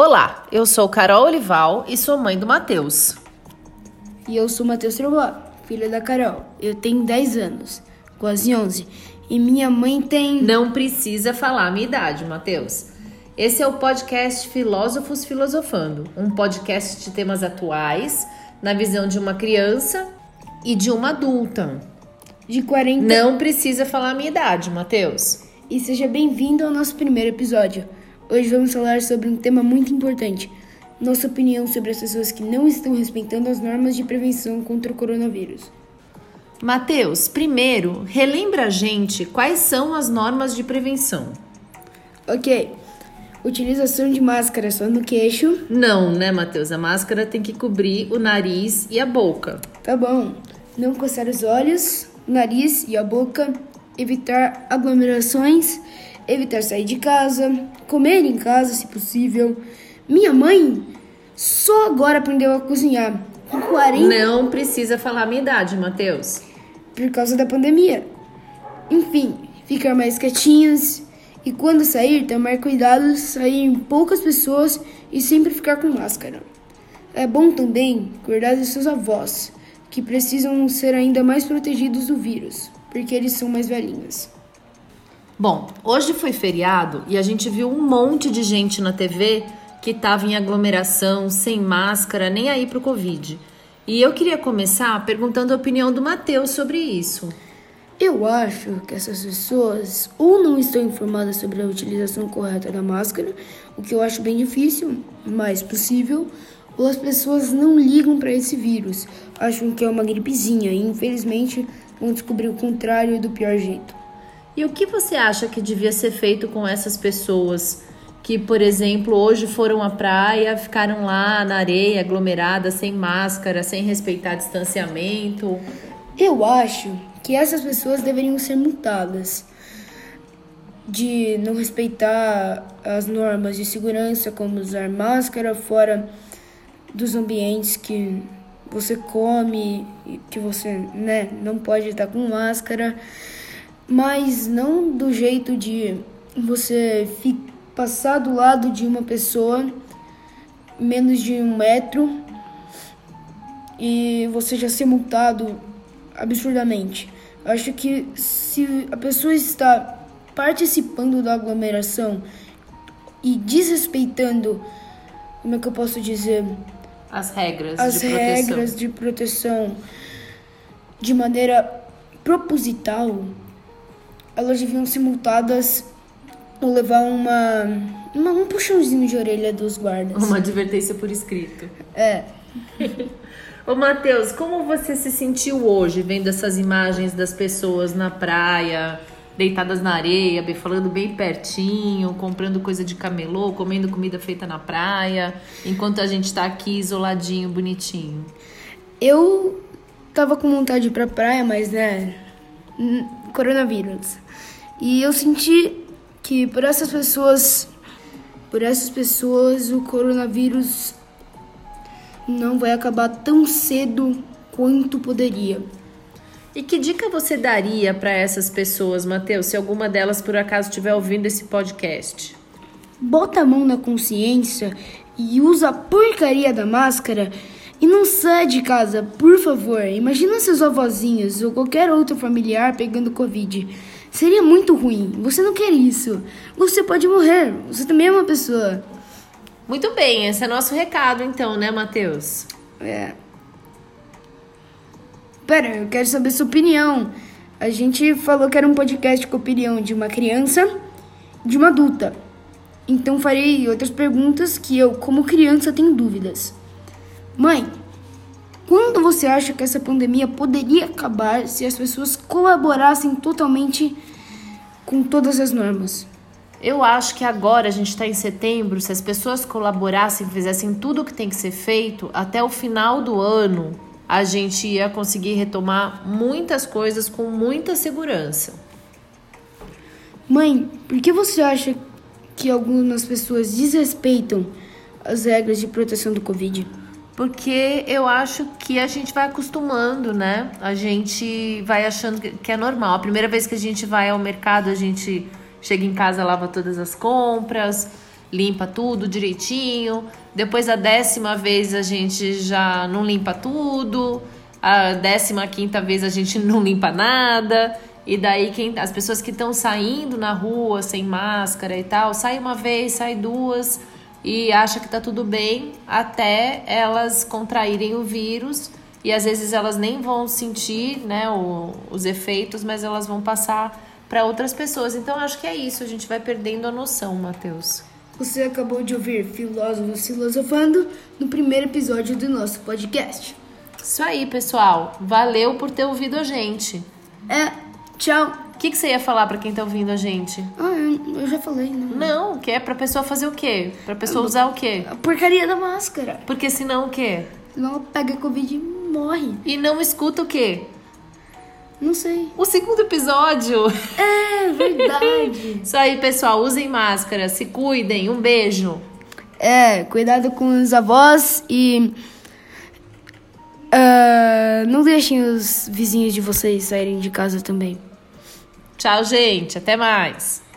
Olá, eu sou Carol Olival e sou mãe do Matheus. E eu sou Matheus Trobó, filha da Carol. Eu tenho 10 anos, quase 11. E minha mãe tem. Não precisa falar a minha idade, Matheus. Esse é o podcast Filósofos Filosofando, um podcast de temas atuais, na visão de uma criança e de uma adulta. De 40. Não precisa falar a minha idade, Matheus. E seja bem-vindo ao nosso primeiro episódio. Hoje vamos falar sobre um tema muito importante: nossa opinião sobre as pessoas que não estão respeitando as normas de prevenção contra o coronavírus. Matheus, primeiro, relembra a gente quais são as normas de prevenção. Ok. Utilização de máscara só no queixo. Não, né, Matheus? A máscara tem que cobrir o nariz e a boca. Tá bom. Não coçar os olhos, o nariz e a boca. Evitar aglomerações. Evitar sair de casa. Comer em casa, se possível. Minha mãe só agora aprendeu a cozinhar. Com 40. Não precisa falar a minha idade, Matheus. Por causa da pandemia. Enfim, ficar mais quietinhos. E quando sair, tomar cuidado, sair em poucas pessoas e sempre ficar com máscara. É bom também cuidar de seus avós, que precisam ser ainda mais protegidos do vírus, porque eles são mais velhinhos. Bom, hoje foi feriado e a gente viu um monte de gente na TV que estava em aglomeração, sem máscara, nem aí pro Covid. E eu queria começar perguntando a opinião do Matheus sobre isso. Eu acho que essas pessoas ou não estão informadas sobre a utilização correta da máscara, o que eu acho bem difícil, mas possível, ou as pessoas não ligam para esse vírus, acham que é uma gripezinha e infelizmente vão descobrir o contrário do pior jeito. E o que você acha que devia ser feito com essas pessoas que, por exemplo, hoje foram à praia, ficaram lá na areia, aglomeradas, sem máscara, sem respeitar distanciamento? Eu acho que essas pessoas deveriam ser multadas de não respeitar as normas de segurança, como usar máscara fora dos ambientes que você come, que você né, não pode estar com máscara, mas não do jeito de você passar do lado de uma pessoa menos de um metro e você já ser multado absurdamente. Acho que se a pessoa está participando da aglomeração e desrespeitando, como é que eu posso dizer? As regras As de proteção. regras de proteção de maneira proposital, elas deviam ser multadas ou levar uma, uma um puxãozinho de orelha dos guardas. Uma advertência por escrito. É. Ô Matheus, como você se sentiu hoje vendo essas imagens das pessoas na praia, deitadas na areia, falando bem pertinho, comprando coisa de camelô, comendo comida feita na praia, enquanto a gente tá aqui isoladinho, bonitinho? Eu tava com vontade de ir pra praia, mas né, coronavírus. E eu senti que por essas pessoas, por essas pessoas o coronavírus não vai acabar tão cedo quanto poderia. E que dica você daria para essas pessoas, Matheus, se alguma delas por acaso estiver ouvindo esse podcast? Bota a mão na consciência e usa a porcaria da máscara e não sai de casa, por favor. Imagina seus avózinhos ou qualquer outro familiar pegando Covid. Seria muito ruim. Você não quer isso. Você pode morrer. Você também é uma pessoa. Muito bem, esse é nosso recado então, né, Matheus? É. Pera, eu quero saber sua opinião. A gente falou que era um podcast com opinião de uma criança e de uma adulta. Então farei outras perguntas que eu, como criança, tenho dúvidas. Mãe, quando você acha que essa pandemia poderia acabar se as pessoas colaborassem totalmente com todas as normas? Eu acho que agora a gente está em setembro, se as pessoas colaborassem, fizessem tudo o que tem que ser feito, até o final do ano a gente ia conseguir retomar muitas coisas com muita segurança. Mãe, por que você acha que algumas pessoas desrespeitam as regras de proteção do Covid? Porque eu acho que a gente vai acostumando, né? A gente vai achando que- é normal. A primeira vez que a gente vai ao mercado, a gente chega em casa, lava todas as compras. limpa tudo direitinho. Depois da décima vez a gente já não limpa tudo. A décima quinta vez a gente não limpa nada. E daí quem, as pessoas que estão saindo na rua sem máscara e tal, sai uma vez, sai duas e acha que tá tudo bem até elas contraírem o vírus e às vezes elas nem vão sentir, né, o, os efeitos, mas elas vão passar para outras pessoas. Então acho que é isso, a gente vai perdendo a noção, Matheus. Você acabou de ouvir Filósofos Filosofando no primeiro episódio do nosso podcast. Isso aí, pessoal. Valeu por ter ouvido a gente. É, tchau. O que, que você ia falar para quem tá ouvindo a gente? Ah, eu, eu já falei, né? Não, que é pra pessoa fazer o quê? Pra pessoa usar o quê? A porcaria da máscara. Porque senão o quê? Senão ela pega Covid e morre. E não escuta o quê? Não sei. O segundo episódio. É verdade. Isso aí, pessoal. Usem máscara, se cuidem. Um beijo. é, cuidado com os avós e. ah, não deixem os vizinhos de vocês saírem de casa também. Tchau, gente. Até mais.